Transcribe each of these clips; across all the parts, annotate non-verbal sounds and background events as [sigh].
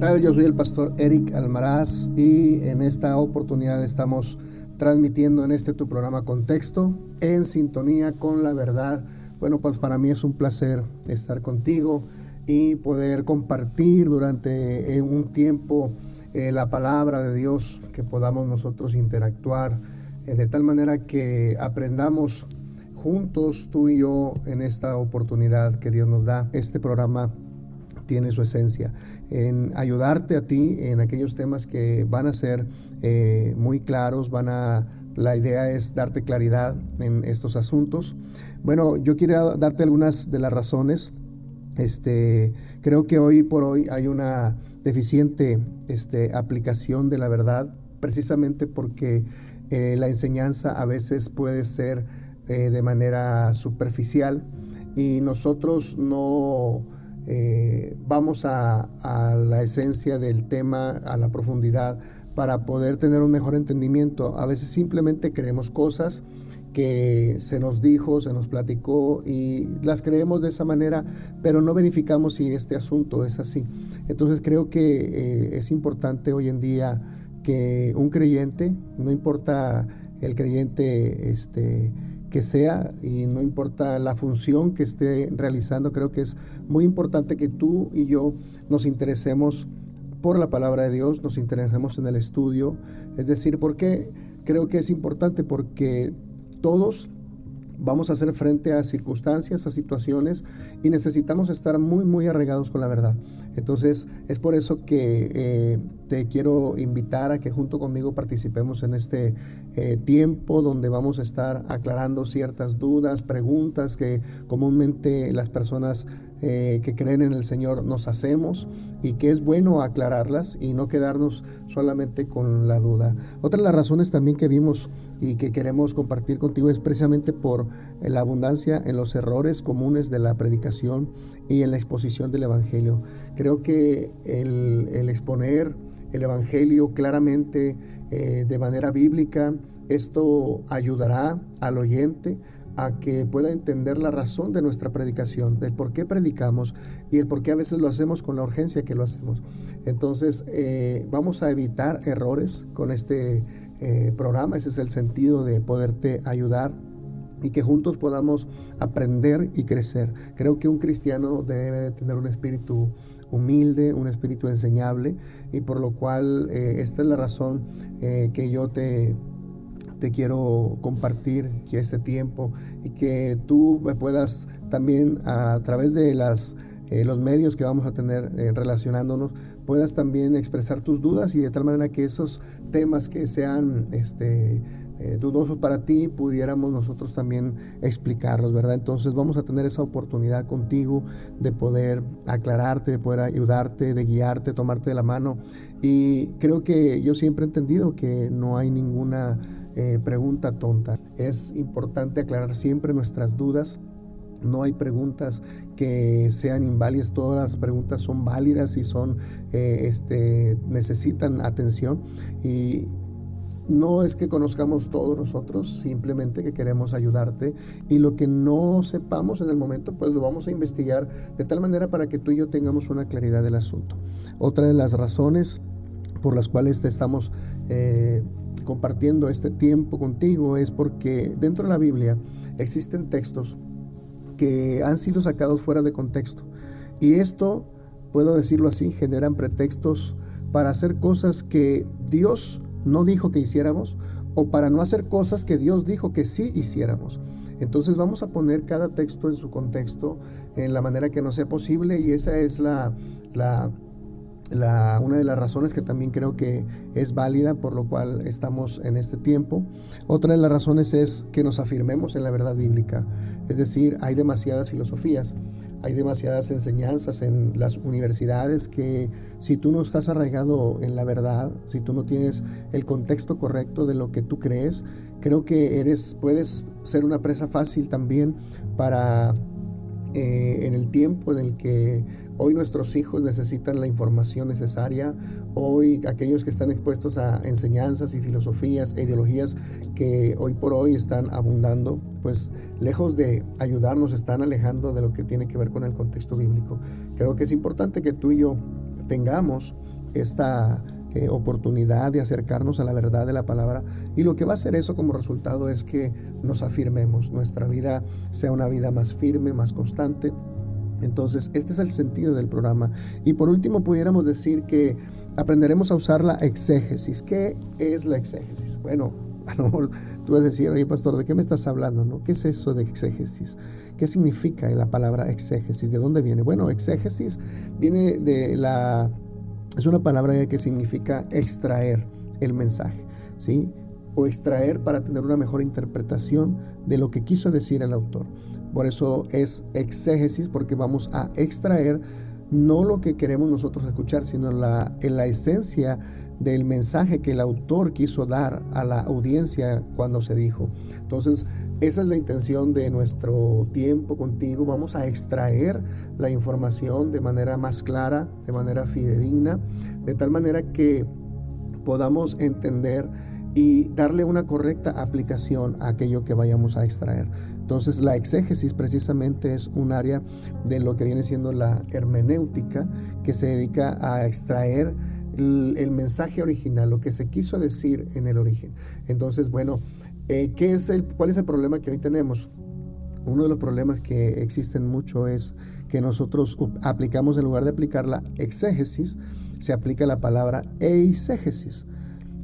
tal? Yo soy el pastor Eric Almaraz y en esta oportunidad estamos transmitiendo en este tu programa Contexto en sintonía con la verdad. Bueno, pues para mí es un placer estar contigo y poder compartir durante eh, un tiempo eh, la palabra de Dios, que podamos nosotros interactuar eh, de tal manera que aprendamos juntos tú y yo en esta oportunidad que Dios nos da. Este programa tiene su esencia, en ayudarte a ti en aquellos temas que van a ser eh, muy claros, van a, la idea es darte claridad en estos asuntos. Bueno, yo quiero darte algunas de las razones. Este, creo que hoy por hoy hay una deficiente este, aplicación de la verdad, precisamente porque eh, la enseñanza a veces puede ser eh, de manera superficial y nosotros no eh, vamos a, la esencia del tema, a la profundidad, para poder tener un mejor entendimiento. A veces simplemente creemos cosas que se nos dijo, se nos platicó y las creemos de esa manera, pero no verificamos si este asunto es así. Entonces creo que eh, es importante hoy en día que un creyente, no importa el creyente, este, que sea y no importa la función que esté realizando, creo que es muy importante que tú y yo nos interesemos por la palabra de Dios, nos interesemos en el estudio. Es decir, ¿por qué creo que es importante? Porque todos vamos a hacer frente a circunstancias, a situaciones y necesitamos estar muy, muy arraigados con la verdad. Entonces, es por eso que eh, te quiero invitar a que junto conmigo participemos en este eh, tiempo donde vamos a estar aclarando ciertas dudas, preguntas que comúnmente las personas eh, que creen en el Señor nos hacemos y que es bueno aclararlas y no quedarnos solamente con la duda. Otra de las razones también que vimos y que queremos compartir contigo es precisamente por la abundancia en los errores comunes de la predicación y en la exposición del Evangelio. Creo que el, exponer el Evangelio claramente eh, de manera bíblica, esto ayudará al oyente a que pueda entender la razón de nuestra predicación, del por qué predicamos y el por qué a veces lo hacemos con la urgencia que lo hacemos. Entonces, eh, vamos a evitar errores con este eh, programa, ese es el sentido de poderte ayudar y que juntos podamos aprender y crecer. Creo que un cristiano debe tener un espíritu humilde, un espíritu enseñable y por lo cual eh, esta es la razón que yo te te quiero compartir que este tiempo y que tú puedas también a través de eh, los medios que vamos a tener eh, relacionándonos, puedas también expresar tus dudas y de tal manera que esos temas que sean este, eh, dudosos para ti, pudiéramos nosotros también explicarlos, ¿verdad? Entonces vamos a tener esa oportunidad contigo de poder aclararte, de poder ayudarte, de guiarte, tomarte de la mano. Y creo que yo siempre he entendido que no hay ninguna eh, pregunta tonta. Es importante aclarar siempre nuestras dudas. No hay preguntas que sean inválidas, todas las preguntas son válidas y son, eh, este, necesitan atención. Y no es que conozcamos todos nosotros, simplemente que queremos ayudarte y lo que no sepamos en el momento, pues lo vamos a investigar de tal manera para que tú y yo tengamos una claridad del asunto. Otra de las razones por las cuales te estamos eh, compartiendo este tiempo contigo es porque dentro de la Biblia existen textos que han sido sacados fuera de contexto. Y esto, puedo decirlo así, generan pretextos para hacer cosas que Dios no dijo que hiciéramos o para no hacer cosas que Dios dijo que sí hiciéramos. Entonces vamos a poner cada texto en su contexto en la manera que no sea posible y esa es la, la una de las razones que también creo que es válida por lo cual estamos en este tiempo. Otra de las razones es que nos afirmemos en la verdad bíblica. Es decir, hay demasiadas filosofías, hay demasiadas enseñanzas en las universidades que si tú no estás arraigado en la verdad, si tú no tienes el contexto correcto de lo que tú crees, creo que eres, puedes ser una presa fácil también para eh, en el tiempo en el que Hoy nuestros hijos necesitan la información necesaria. Hoy aquellos que están expuestos a enseñanzas y filosofías e ideologías que hoy por hoy están abundando, pues lejos de ayudarnos están alejando de lo que tiene que ver con el contexto bíblico. Creo que es importante que tú y yo tengamos esta eh, oportunidad de acercarnos a la verdad de la palabra. Y lo que va a hacer eso como resultado es que nos afirmemos, nuestra vida sea una vida más firme, más constante. Entonces, este es el sentido del programa. Y por último, pudiéramos decir que aprenderemos a usar la exégesis. ¿Qué es la exégesis? Bueno, [laughs] a lo mejor tú vas a decir, oye pastor, ¿de qué me estás hablando? No? ¿Qué es eso de exégesis? ¿Qué significa la palabra exégesis? ¿De dónde viene? Bueno, exégesis viene de la es una palabra que significa extraer el mensaje, ¿sí? O extraer para tener una mejor interpretación de lo que quiso decir el autor. Por eso es exégesis, porque vamos a extraer no lo que queremos nosotros escuchar, sino la, en la esencia del mensaje que el autor quiso dar a la audiencia cuando se dijo. Entonces, esa es la intención de nuestro tiempo contigo. Vamos a extraer la información de manera más clara, de manera fidedigna, de tal manera que podamos entender y darle una correcta aplicación a aquello que vayamos a extraer. Entonces la exégesis precisamente es un área de lo que viene siendo la hermenéutica que se dedica a extraer el, mensaje original, lo que se quiso decir en el origen. Entonces, bueno, eh, ¿qué es el, ¿cuál es el problema que hoy tenemos? Uno de los problemas que existen mucho es que nosotros aplicamos, en lugar de aplicar la exégesis, se aplica la palabra eisegesis.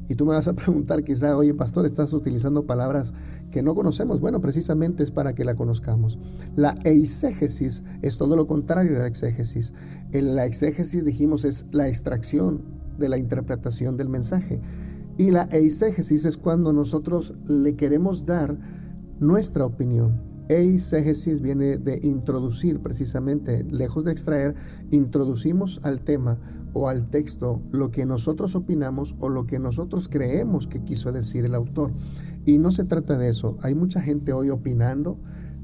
Y tú me vas a [laughs] preguntar quizá, oye pastor, estás utilizando palabras que no conocemos. Bueno, precisamente es para que la conozcamos. La eisegesis es todo lo contrario de la exégesis. la exégesis, dijimos, es la extracción de la interpretación del mensaje. Y la eisegesis es cuando nosotros le queremos dar nuestra opinión. Eisegesis viene de introducir precisamente, lejos de extraer, introducimos al tema o al texto lo que nosotros opinamos o lo que nosotros creemos que quiso decir el autor. Y no se trata de eso. Hay mucha gente hoy opinando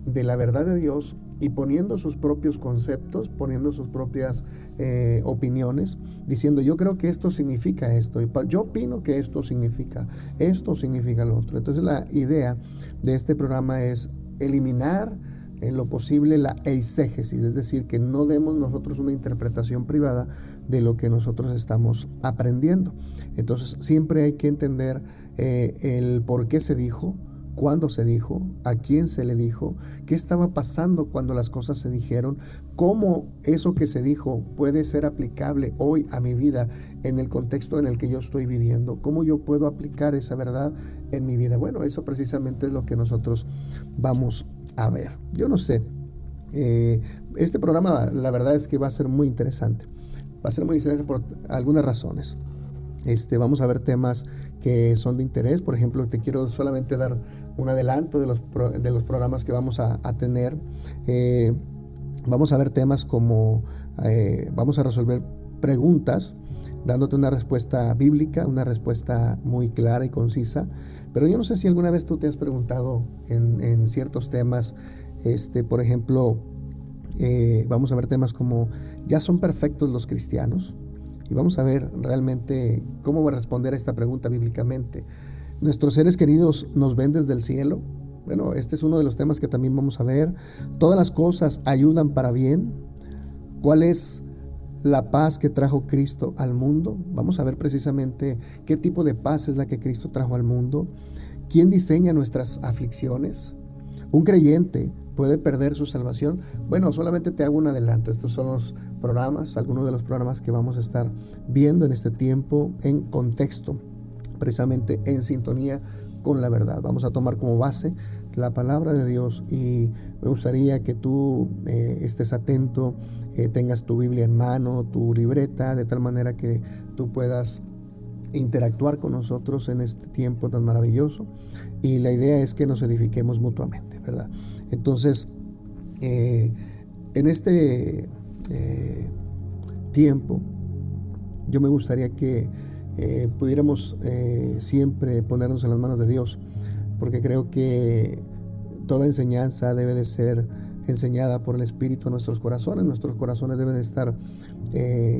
de la verdad de Dios y poniendo sus propios conceptos, poniendo sus propias eh, opiniones, diciendo yo creo que esto significa esto, yo opino que esto significa, esto significa lo otro. Entonces la idea de este programa es eliminar en lo posible la eisegesis, es decir, que no demos nosotros una interpretación privada de lo que nosotros estamos aprendiendo. Entonces siempre hay que entender eh, el por qué se dijo, cuándo se dijo, a quién se le dijo, qué estaba pasando cuando las cosas se dijeron, cómo eso que se dijo puede ser aplicable hoy a mi vida en el contexto en el que yo estoy viviendo, cómo yo puedo aplicar esa verdad en mi vida. Bueno, eso precisamente es lo que nosotros vamos a ver. Yo no sé, eh, este programa la verdad es que va a ser muy interesante. Va a ser muy interesante por algunas razones. Este, vamos a ver temas que son de interés. Por ejemplo, te quiero solamente dar un adelanto de los, de los programas que vamos a, tener. Eh, vamos a ver temas como, eh, vamos a resolver preguntas dándote una respuesta bíblica, una respuesta muy clara y concisa. Pero yo no sé si alguna vez tú te has preguntado en, ciertos temas, este, por ejemplo, eh, vamos a ver temas como, ¿ya son perfectos los cristianos? Y vamos a ver realmente cómo va a responder a esta pregunta bíblicamente. ¿Nuestros seres queridos nos ven desde el cielo? Bueno, este es uno de los temas que también vamos a ver. ¿Todas las cosas ayudan para bien? ¿Cuál es la paz que trajo Cristo al mundo? Vamos a ver precisamente qué tipo de paz es la que Cristo trajo al mundo. ¿Quién diseña nuestras aflicciones? Un creyente puede perder su salvación. Bueno, solamente te hago un adelanto. Estos son los programas, algunos de los programas que vamos a estar viendo en este tiempo en contexto, precisamente en sintonía con la verdad. Vamos a tomar como base la palabra de Dios y me gustaría que tú eh, estés atento, eh, tengas tu Biblia en mano, tu libreta, de tal manera que tú puedas interactuar con nosotros en este tiempo tan maravilloso. Y la idea es que nos edifiquemos mutuamente, ¿verdad? Entonces, eh, en este eh, tiempo, yo me gustaría que eh, pudiéramos siempre ponernos en las manos de Dios, porque creo que toda enseñanza debe de ser enseñada por el Espíritu a nuestros corazones. Nuestros corazones deben estar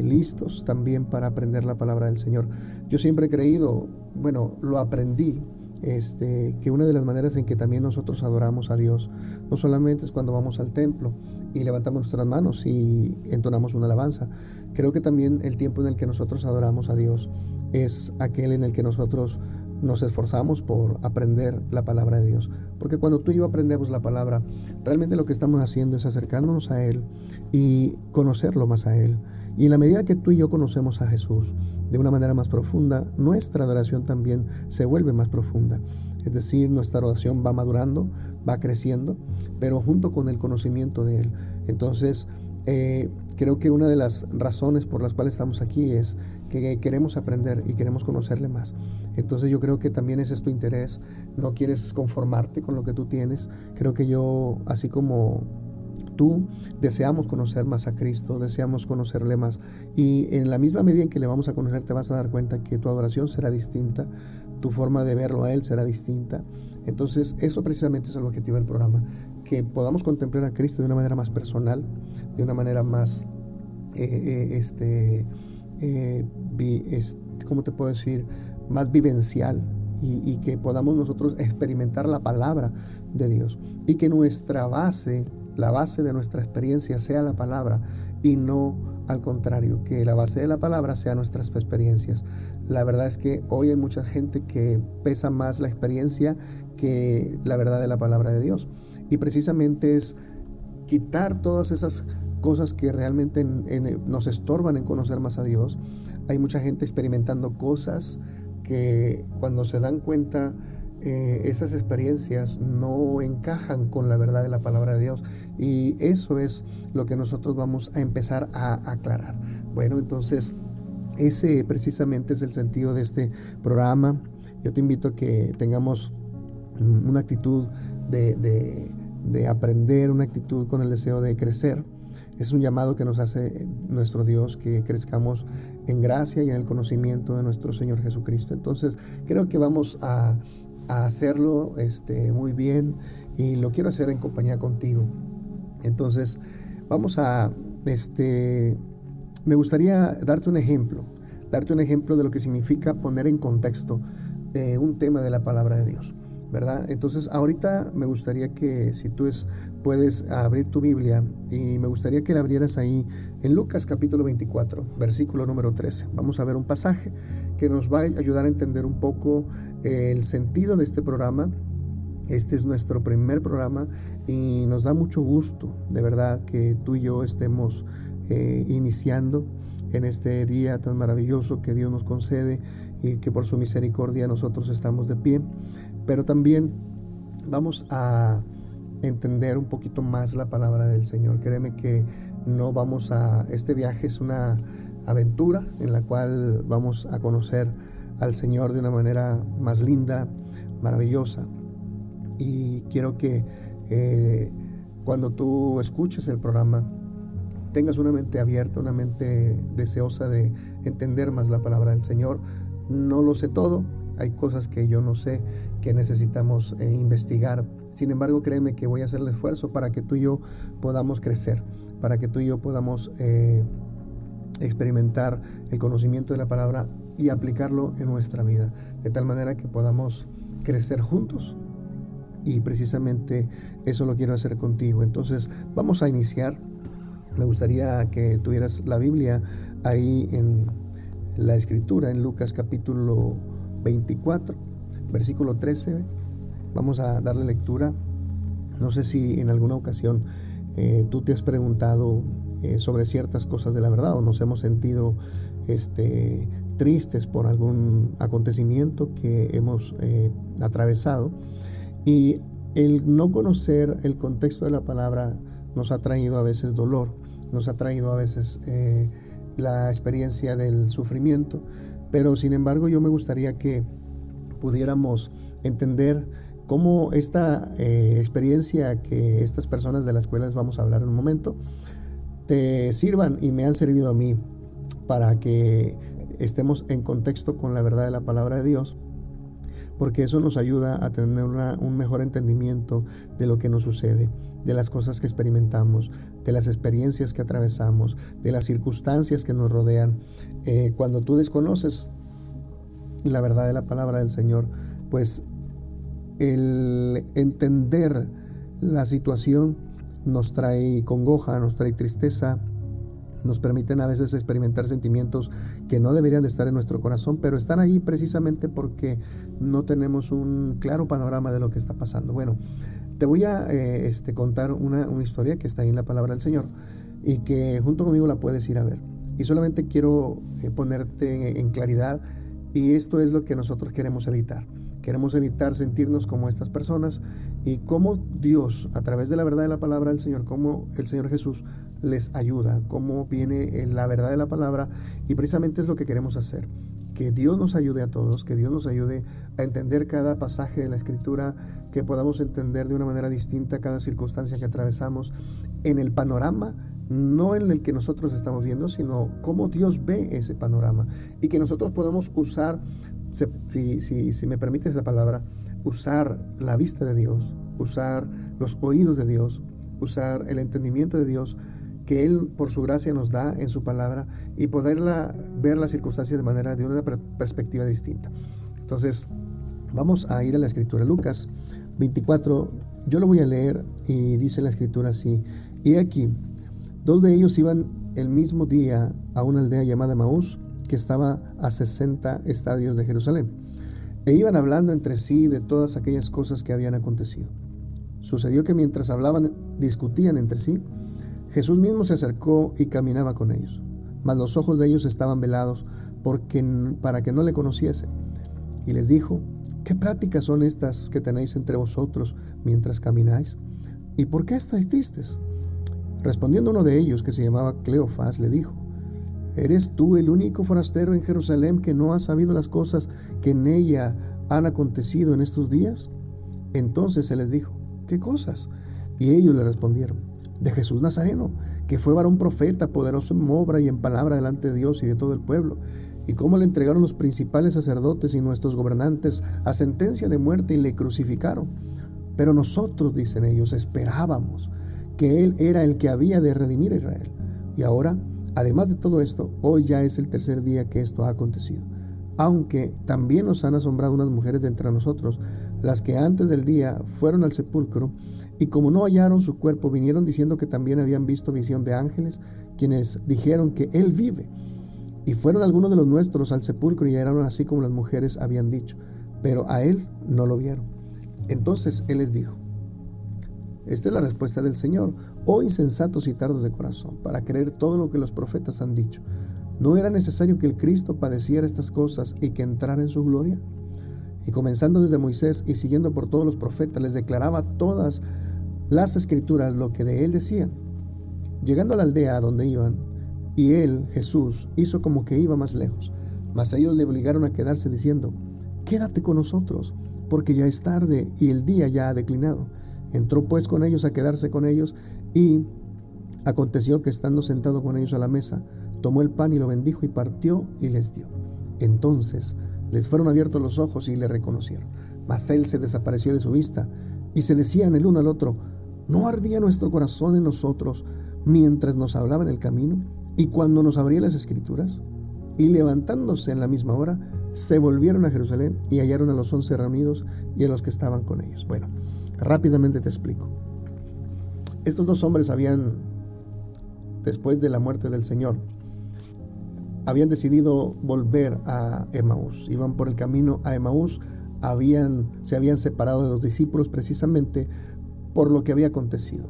listos también para aprender la palabra del Señor. Yo siempre he creído, bueno, lo aprendí este, que una de las maneras en que también nosotros adoramos a Dios, no solamente es cuando vamos al templo y levantamos nuestras manos y entonamos una alabanza, creo que también el tiempo en el que nosotros adoramos a Dios es aquel en el que nosotros nos esforzamos por aprender la palabra de Dios. Porque cuando tú y yo aprendemos la palabra, realmente lo que estamos haciendo es acercándonos a Él y conocerlo más a Él. Y en la medida que tú y yo conocemos a Jesús de una manera más profunda, nuestra adoración también se vuelve más profunda. Es decir, nuestra adoración va madurando, va creciendo, pero junto con el conocimiento de Él. Entonces, eh, creo que una de las razones por las cuales estamos aquí es que queremos aprender y queremos conocerle más. Entonces yo creo que también ese es tu interés, no quieres conformarte con lo que tú tienes. Creo que yo, así como tú, deseamos conocer más a Cristo, deseamos conocerle más. Y en la misma medida en que le vamos a conocer, te vas a dar cuenta que tu adoración será distinta, tu forma de verlo a Él será distinta. Entonces, eso precisamente es el objetivo del programa, que podamos contemplar a Cristo de una manera más personal, de una manera más, eh, eh, este, eh, ¿cómo te puedo decir? Más vivencial y, y que podamos nosotros experimentar la palabra de Dios y que nuestra base, la base de nuestra experiencia sea la palabra y no al contrario, que la base de la palabra sea nuestras experiencias. La verdad es que hoy hay mucha gente que pesa más la experiencia que la verdad de la palabra de Dios. Y precisamente es quitar todas esas cosas que realmente nos estorban en conocer más a Dios. Hay mucha gente experimentando cosas que cuando se dan cuenta eh, esas experiencias no encajan con la verdad de la palabra de Dios. Y eso es lo que nosotros vamos a empezar a aclarar. Bueno, entonces ese precisamente es el sentido de este programa. Yo te invito a que tengamos una actitud de aprender, una actitud con el deseo de crecer. Es un llamado que nos hace nuestro Dios, que crezcamos en gracia y en el conocimiento de nuestro Señor Jesucristo. Entonces, creo que vamos a a hacerlo este, muy bien y lo quiero hacer en compañía contigo. Entonces, vamos a, este, me gustaría darte un ejemplo, darte un ejemplo de lo que significa poner en contexto eh, un tema de la palabra de Dios. Entonces, ahorita me gustaría que si tú es, puedes abrir tu Biblia y me gustaría que la abrieras ahí en Lucas capítulo 24, versículo número 13. Vamos a ver un pasaje que nos va a ayudar a entender un poco eh, el sentido de este programa. Este es nuestro primer programa y nos da mucho gusto, de verdad, que tú y yo estemos eh, iniciando en este día tan maravilloso que Dios nos concede y que por su misericordia nosotros estamos de pie pero también vamos a entender un poquito más la palabra del Señor. Créeme que no vamos a, este viaje es una aventura en la cual vamos a conocer al Señor de una manera más linda, maravillosa. Y quiero que eh, cuando tú escuches el programa, tengas una mente abierta, una mente deseosa de entender más la palabra del Señor. No lo sé todo, hay cosas que yo no sé que necesitamos eh, investigar. Sin embargo, créeme que voy a hacer el esfuerzo para que tú y yo podamos crecer, para que tú y yo podamos eh, experimentar el conocimiento de la palabra y aplicarlo en nuestra vida, de tal manera que podamos crecer juntos. Y precisamente eso lo quiero hacer contigo. Entonces, vamos a iniciar. Me gustaría que tuvieras la Biblia ahí en la escritura, en Lucas capítulo 24, versículo 13. Vamos a darle lectura. No sé si en alguna ocasión eh, tú te has preguntado eh, sobre ciertas cosas de la verdad o nos hemos sentido este, tristes por algún acontecimiento que hemos eh, atravesado. Y el no conocer el contexto de la palabra nos ha traído a veces dolor, nos ha traído a veces la experiencia del sufrimiento, pero sin embargo yo me gustaría que pudiéramos entender cómo esta eh, experiencia que estas personas de las cuales vamos a hablar en un momento te sirvan y me han servido a mí para que estemos en contexto con la verdad de la palabra de Dios, porque eso nos ayuda a tener un mejor entendimiento de lo que nos sucede, de las cosas que experimentamos, de las experiencias que atravesamos, de las circunstancias que nos rodean. Eh, cuando tú desconoces la verdad de la palabra del Señor, pues el entender la situación nos trae congoja, nos trae tristeza, nos permiten a veces experimentar sentimientos que no deberían de estar en nuestro corazón, pero están ahí precisamente porque no tenemos un claro panorama de lo que está pasando. Bueno, te voy a eh, este, contar una, historia que está ahí en la palabra del Señor y que junto conmigo la puedes ir a ver. Y solamente quiero eh, ponerte en claridad y esto es lo que nosotros queremos evitar. Queremos evitar sentirnos como estas personas y cómo Dios, a través de la verdad de la palabra del Señor, cómo el Señor Jesús les ayuda, cómo viene la verdad de la palabra y precisamente es lo que queremos hacer. Que Dios nos ayude a todos, que Dios nos ayude a entender cada pasaje de la Escritura, que podamos entender de una manera distinta cada circunstancia que atravesamos en el panorama no en el que nosotros estamos viendo, sino cómo Dios ve ese panorama y que nosotros podamos usar si, me permite esa palabra, usar la vista de Dios, usar los oídos de Dios, usar el entendimiento de Dios que Él por su gracia nos da en su palabra y poderla ver las circunstancias de manera de una perspectiva distinta. Entonces, vamos a ir a la escritura. Lucas 24, yo lo voy a leer y dice la escritura así. Y aquí, dos de ellos iban el mismo día a una aldea llamada Maús estaba a 60 estadios de Jerusalén, e iban hablando entre sí de todas aquellas cosas que habían acontecido. Sucedió que mientras hablaban, discutían entre sí, Jesús mismo se acercó y caminaba con ellos, mas los ojos de ellos estaban velados porque, para que no le conociesen. Y les dijo, ¿qué pláticas son estas que tenéis entre vosotros mientras camináis? ¿Y por qué estáis tristes? Respondiendo uno de ellos, que se llamaba Cleofás, le dijo, ¿Eres tú el único forastero en Jerusalén que no ha sabido las cosas que en ella han acontecido en estos días? Entonces se les dijo, ¿qué cosas? Y ellos le respondieron, de Jesús Nazareno, que fue varón profeta, poderoso en obra y en palabra delante de Dios y de todo el pueblo, y cómo le entregaron los principales sacerdotes y nuestros gobernantes a sentencia de muerte y le crucificaron. Pero nosotros, dicen ellos, esperábamos que Él era el que había de redimir a Israel. Y ahora Además de todo esto, hoy ya es el tercer día que esto ha acontecido. Aunque también nos han asombrado unas mujeres de entre nosotros, las que antes del día fueron al sepulcro y como no hallaron su cuerpo, vinieron diciendo que también habían visto visión de ángeles, quienes dijeron que Él vive. Y fueron algunos de los nuestros al sepulcro y eran así como las mujeres habían dicho, pero a Él no lo vieron. Entonces Él les dijo, esta es la respuesta del Señor. Oh insensatos y tardos de corazón, para creer todo lo que los profetas han dicho. ¿No era necesario que el Cristo padeciera estas cosas y que entrara en su gloria? Y comenzando desde Moisés y siguiendo por todos los profetas, les declaraba todas las escrituras lo que de él decían. Llegando a la aldea donde iban, y él, Jesús, hizo como que iba más lejos, mas ellos le obligaron a quedarse diciendo, Quédate con nosotros, porque ya es tarde y el día ya ha declinado. Entró pues con ellos a quedarse con ellos y aconteció que estando sentado con ellos a la mesa, tomó el pan y lo bendijo y partió y les dio. Entonces les fueron abiertos los ojos y le reconocieron. Mas él se desapareció de su vista y se decían el uno al otro, ¿no ardía nuestro corazón en nosotros mientras nos hablaba en el camino y cuando nos abría las escrituras? Y levantándose en la misma hora, se volvieron a Jerusalén y hallaron a los once reunidos y a los que estaban con ellos. Bueno, Rápidamente te explico. Estos dos hombres habían, después de la muerte del Señor, habían decidido volver a Emaús. Iban por el camino a Emaús, habían, se habían separado de los discípulos precisamente por lo que había acontecido.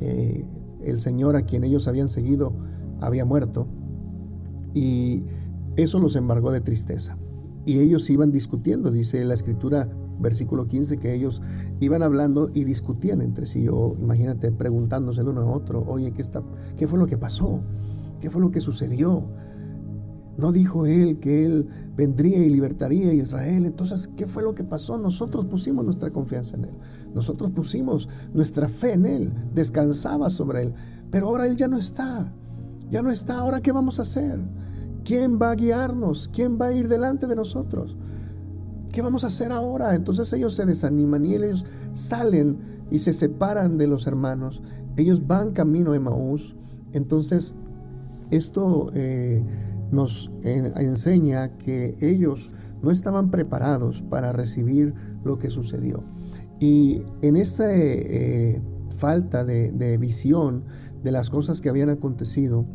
Eh, el Señor a quien ellos habían seguido había muerto y eso los embargó de tristeza. Y ellos iban discutiendo, dice la escritura versículo 15, que ellos iban hablando y discutían entre sí, o imagínate preguntándose el uno a otro, oye, ¿qué, está, ¿qué fue lo que pasó? ¿Qué fue lo que sucedió? No dijo él que él vendría y libertaría a Israel. Entonces, ¿qué fue lo que pasó? Nosotros pusimos nuestra confianza en él. Nosotros pusimos nuestra fe en él. Descansaba sobre él. Pero ahora él ya no está. Ya no está. Ahora, ¿qué vamos a hacer? ¿Quién va a guiarnos? ¿Quién va a ir delante de nosotros? ¿Qué vamos a hacer ahora? Entonces ellos se desaniman y ellos salen y se separan de los hermanos. Ellos van camino a Emaús. Entonces, esto eh, nos enseña que ellos no estaban preparados para recibir lo que sucedió. Y en esa eh, falta de, de visión de las cosas que habían acontecido,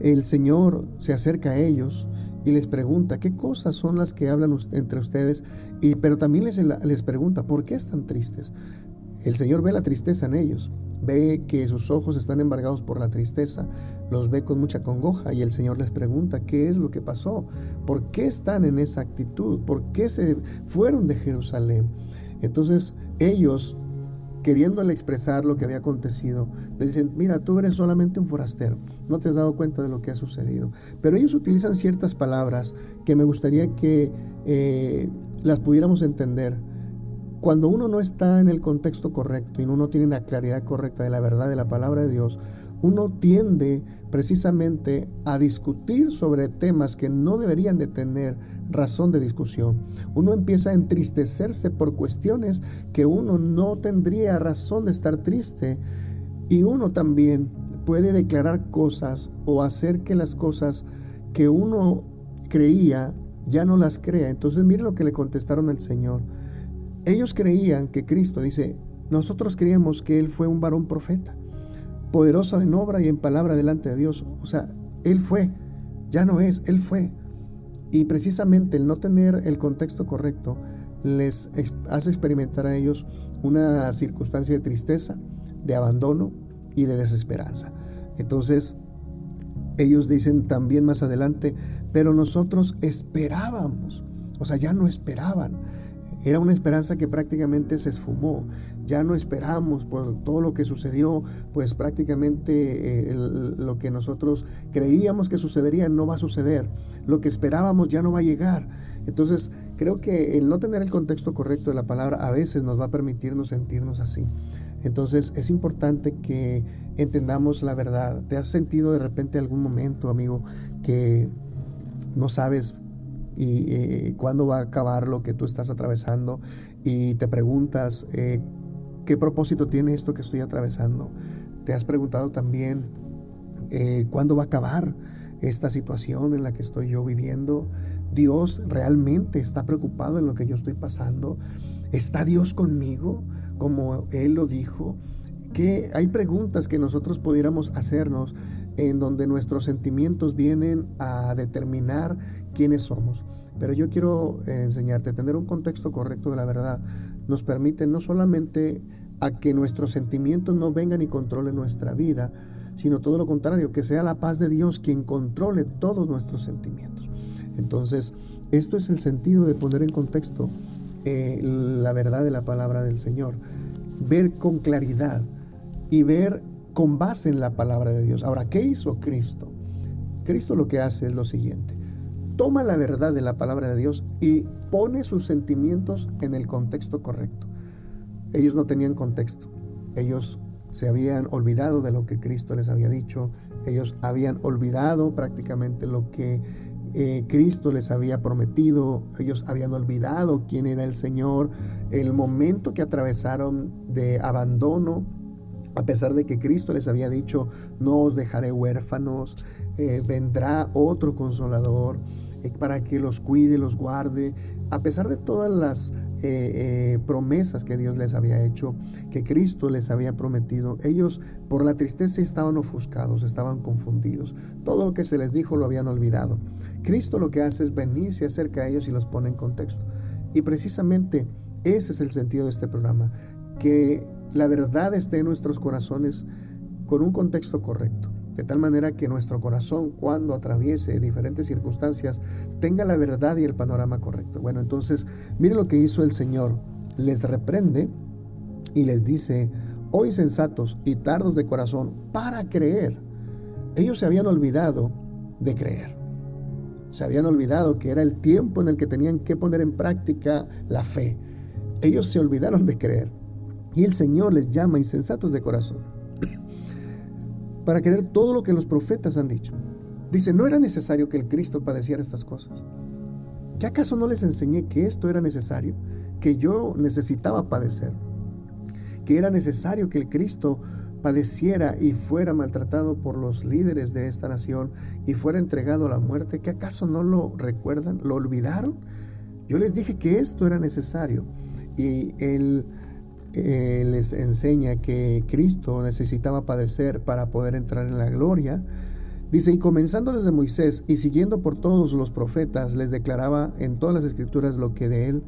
el Señor se acerca a ellos y les pregunta qué cosas son las que hablan entre ustedes, y, pero también les, les pregunta por qué están tristes. El Señor ve la tristeza en ellos, ve que sus ojos están embargados por la tristeza, los ve con mucha congoja y el Señor les pregunta qué es lo que pasó, por qué están en esa actitud, por qué se fueron de Jerusalén. Entonces ellos queriéndole expresar lo que había acontecido, le dicen, mira, tú eres solamente un forastero, no te has dado cuenta de lo que ha sucedido. Pero ellos utilizan ciertas palabras que me gustaría que eh, las pudiéramos entender. Cuando uno no está en el contexto correcto y uno no tiene la claridad correcta de la verdad de la palabra de Dios, uno tiende precisamente a discutir sobre temas que no deberían de tener razón de discusión. Uno empieza a entristecerse por cuestiones que uno no tendría razón de estar triste y uno también puede declarar cosas o hacer que las cosas que uno creía ya no las crea. Entonces mire lo que le contestaron al Señor. Ellos creían que Cristo, dice, nosotros creíamos que Él fue un varón profeta poderoso en obra y en palabra delante de Dios. O sea, Él fue, ya no es, Él fue. Y precisamente el no tener el contexto correcto les hace experimentar a ellos una circunstancia de tristeza, de abandono y de desesperanza. Entonces, ellos dicen también más adelante, pero nosotros esperábamos, o sea, ya no esperaban. Era una esperanza que prácticamente se esfumó. Ya no esperamos por todo lo que sucedió, pues prácticamente eh, lo que nosotros creíamos que sucedería no va a suceder. Lo que esperábamos ya no va a llegar. Entonces, creo que el no tener el contexto correcto de la palabra a veces nos va a permitirnos sentirnos así. Entonces, es importante que entendamos la verdad. ¿Te has sentido de repente algún momento, amigo, que no sabes y eh, cuándo va a acabar lo que tú estás atravesando y te preguntas eh, qué propósito tiene esto que estoy atravesando. Te has preguntado también eh, cuándo va a acabar esta situación en la que estoy yo viviendo. Dios realmente está preocupado en lo que yo estoy pasando. ¿Está Dios conmigo como Él lo dijo? Que hay preguntas que nosotros pudiéramos hacernos en donde nuestros sentimientos vienen a determinar quiénes somos. Pero yo quiero eh, enseñarte, tener un contexto correcto de la verdad nos permite no solamente a que nuestros sentimientos no vengan y controlen nuestra vida, sino todo lo contrario, que sea la paz de Dios quien controle todos nuestros sentimientos. Entonces, esto es el sentido de poner en contexto eh, la verdad de la palabra del Señor. Ver con claridad y ver con base en la palabra de Dios. Ahora, ¿qué hizo Cristo? Cristo lo que hace es lo siguiente. Toma la verdad de la palabra de Dios y pone sus sentimientos en el contexto correcto. Ellos no tenían contexto. Ellos se habían olvidado de lo que Cristo les había dicho. Ellos habían olvidado prácticamente lo que eh, Cristo les había prometido. Ellos habían olvidado quién era el Señor. El momento que atravesaron de abandono a pesar de que Cristo les había dicho, no os dejaré huérfanos, eh, vendrá otro consolador eh, para que los cuide, los guarde, a pesar de todas las eh, promesas que Dios les había hecho, que Cristo les había prometido, ellos por la tristeza estaban ofuscados, estaban confundidos. Todo lo que se les dijo lo habían olvidado. Cristo lo que hace es venirse acerca a ellos y los pone en contexto. Y precisamente ese es el sentido de este programa, que la verdad esté en nuestros corazones con un contexto correcto, de tal manera que nuestro corazón cuando atraviese diferentes circunstancias tenga la verdad y el panorama correcto. Bueno, entonces, mire lo que hizo el Señor. Les reprende y les dice, hoy sensatos y tardos de corazón para creer. Ellos se habían olvidado de creer. Se habían olvidado que era el tiempo en el que tenían que poner en práctica la fe. Ellos se olvidaron de creer. Y el Señor les llama insensatos de corazón [clears throat] para creer todo lo que los profetas han dicho. Dice, no era necesario que el Cristo padeciera estas cosas. ¿Qué acaso no les enseñé que esto era necesario? Que yo necesitaba padecer. Que era necesario que el Cristo padeciera y fuera maltratado por los líderes de esta nación y fuera entregado a la muerte. ¿Qué acaso no lo recuerdan? ¿Lo olvidaron? Yo les dije que esto era necesario. y él, les enseña que Cristo necesitaba padecer para poder entrar en la gloria. Dice, y comenzando desde Moisés y siguiendo por todos los profetas, les declaraba en todas las escrituras lo que de él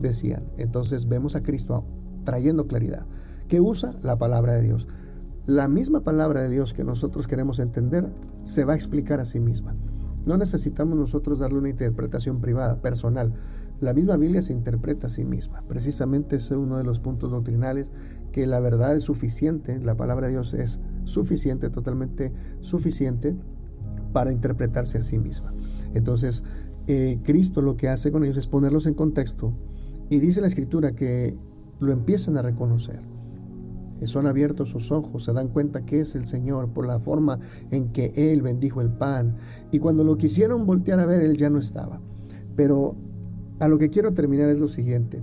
decían. Entonces vemos a Cristo trayendo claridad. que usa? La palabra de Dios. La misma palabra de Dios que nosotros queremos entender se va a explicar a sí misma. No necesitamos nosotros darle una interpretación privada, personal. La misma Biblia se interpreta a sí misma. Precisamente ese es uno de los puntos doctrinales que la verdad es suficiente, la palabra de Dios es suficiente, totalmente suficiente para interpretarse a sí misma. Entonces, eh, Cristo lo que hace con ellos es ponerlos en contexto y dice la escritura que lo empiezan a reconocer son abiertos sus ojos, se dan cuenta que es el Señor por la forma en que Él bendijo el pan. Y cuando lo quisieron voltear a ver, Él ya no estaba. Pero a lo que quiero terminar es lo siguiente.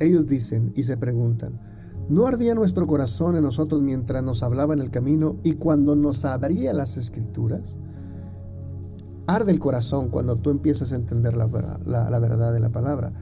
Ellos dicen y se preguntan, ¿no ardía nuestro corazón en nosotros mientras nos hablaba en el camino y cuando nos abría las escrituras? Arde el corazón cuando tú empiezas a entender la, verdad de la palabra,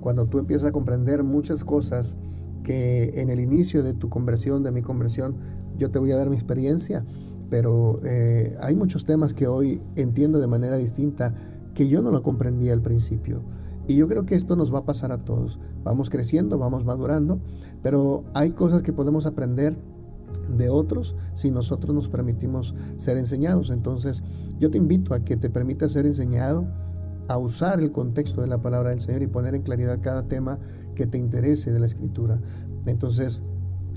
cuando tú empiezas a comprender muchas cosas que en el inicio de tu conversión, de mi conversión, yo te voy a dar mi experiencia, pero eh, hay muchos temas que hoy entiendo de manera distinta que yo no lo comprendía al principio. Y yo creo que esto nos va a pasar a todos. Vamos creciendo, vamos madurando, pero hay cosas que podemos aprender de otros si nosotros nos permitimos ser enseñados. Entonces, yo te invito a que te permitas ser enseñado, a usar el contexto de la palabra del Señor y poner en claridad cada tema que te interese de la escritura. Entonces,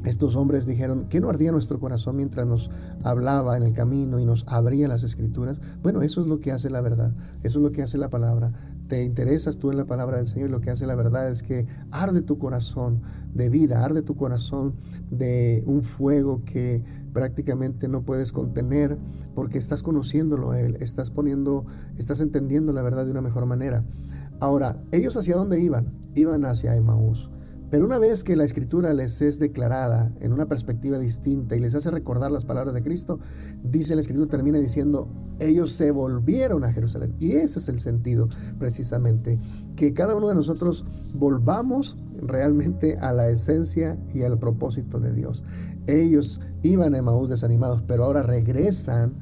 estos hombres dijeron, ¿qué no ardía nuestro corazón mientras nos hablaba en el camino y nos abría las escrituras? Bueno, eso es lo que hace la verdad, eso es lo que hace la palabra. Te interesas tú en la palabra del Señor lo que hace la verdad es que arde tu corazón de vida, arde tu corazón de un fuego que prácticamente no puedes contener porque estás conociéndolo a Él, estás poniendo, estás entendiendo la verdad de una mejor manera. Ahora, ¿ellos hacia dónde iban? Iban hacia Emaús. Pero una vez que la escritura les es declarada en una perspectiva distinta y les hace recordar las palabras de Cristo, dice la escritura, termina diciendo, ellos se volvieron a Jerusalén. Y ese es el sentido precisamente, que cada uno de nosotros volvamos realmente a la esencia y al propósito de Dios. Ellos iban a Emaús desanimados, pero ahora regresan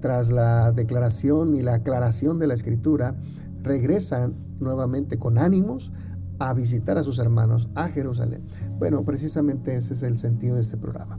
tras la declaración y la aclaración de la escritura, regresan nuevamente con ánimos a visitar a sus hermanos a Jerusalén. Bueno, precisamente ese es el sentido de este programa.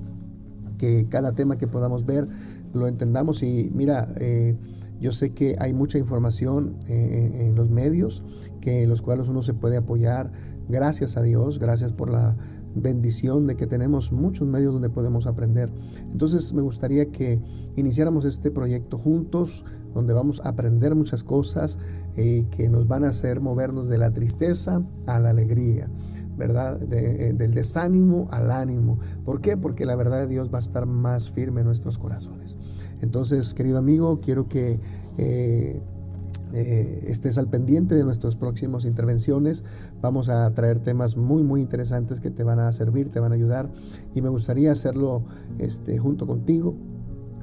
Que cada tema que podamos ver lo entendamos y mira, eh, yo sé que hay mucha información eh, en los medios que en los cuales uno se puede apoyar. Gracias a Dios, gracias por la bendición de que tenemos muchos medios donde podemos aprender. Entonces me gustaría que iniciáramos este proyecto juntos, donde vamos a aprender muchas cosas eh, que nos van a hacer movernos de la tristeza a la alegría, ¿verdad? Eh, del desánimo al ánimo. ¿Por qué? Porque la verdad de Dios va a estar más firme en nuestros corazones. Entonces, querido amigo, quiero que... Eh, estés al pendiente de nuestras próximas intervenciones. Vamos a traer temas muy, muy interesantes que te van a servir, te van a ayudar y me gustaría hacerlo este, junto contigo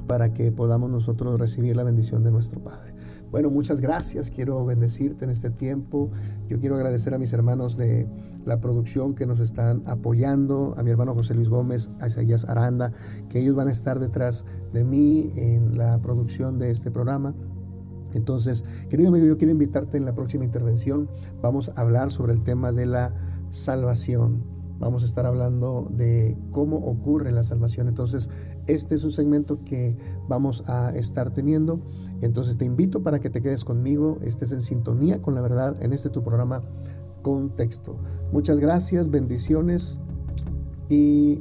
para que podamos nosotros recibir la bendición de nuestro Padre. Bueno, muchas gracias. Quiero bendecirte en este tiempo. Yo quiero agradecer a mis hermanos de la producción que nos están apoyando, a mi hermano José Luis Gómez, a Isaías Aranda, que ellos van a estar detrás de mí en la producción de este programa. Entonces, querido amigo, yo quiero invitarte en la próxima intervención. Vamos a hablar sobre el tema de la salvación. Vamos a estar hablando de cómo ocurre la salvación. Entonces, este es un segmento que vamos a estar teniendo. Entonces, te invito para que te quedes conmigo, estés en sintonía con la verdad en este tu programa Contexto. Muchas gracias, bendiciones y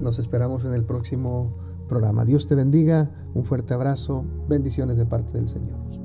nos esperamos en el próximo programa. Dios te bendiga, un fuerte abrazo, bendiciones de parte del Señor.